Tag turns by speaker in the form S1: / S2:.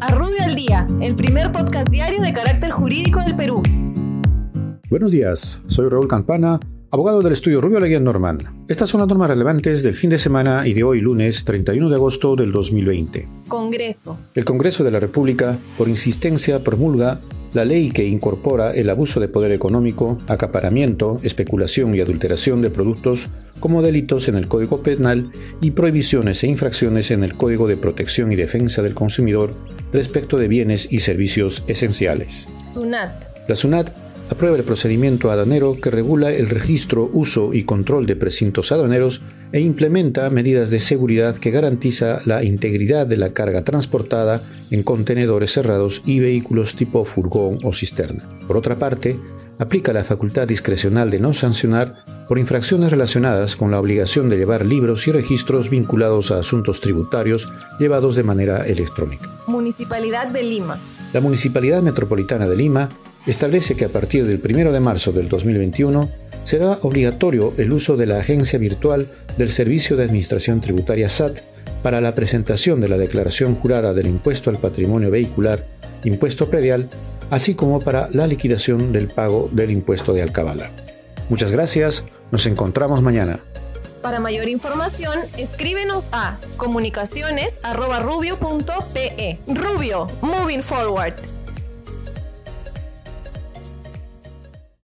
S1: A Rubio al Día, el primer podcast diario de carácter jurídico del Perú.
S2: Buenos días, soy Raúl Campana, abogado del estudio Rubio Leguía Norman. Estas son las normas relevantes del fin de semana y de hoy lunes 31 de agosto del 2020.
S1: Congreso.
S2: El Congreso de la República, por insistencia, promulga la ley que incorpora el abuso de poder económico, acaparamiento, especulación y adulteración de productos como delitos en el Código Penal y prohibiciones e infracciones en el Código de Protección y Defensa del Consumidor respecto de bienes y servicios esenciales.
S1: SUNAT.
S2: La SUNAT aprueba el procedimiento aduanero que regula el registro, uso y control de precintos aduaneros e implementa medidas de seguridad que garantiza la integridad de la carga transportada en contenedores cerrados y vehículos tipo furgón o cisterna. Por otra parte, aplica la facultad discrecional de no sancionar por infracciones relacionadas con la obligación de llevar libros y registros vinculados a asuntos tributarios llevados de manera electrónica.
S1: Municipalidad de Lima.
S2: La Municipalidad Metropolitana de Lima establece que a partir del 1 de marzo del 2021 será obligatorio el uso de la agencia virtual del Servicio de Administración Tributaria SAT para la presentación de la declaración jurada del impuesto al patrimonio vehicular, impuesto predial, así como para la liquidación del pago del impuesto de alcabala. Muchas gracias, nos encontramos mañana.
S1: Para mayor información, escríbenos a comunicaciones.rubio.pe. Rubio, moving forward.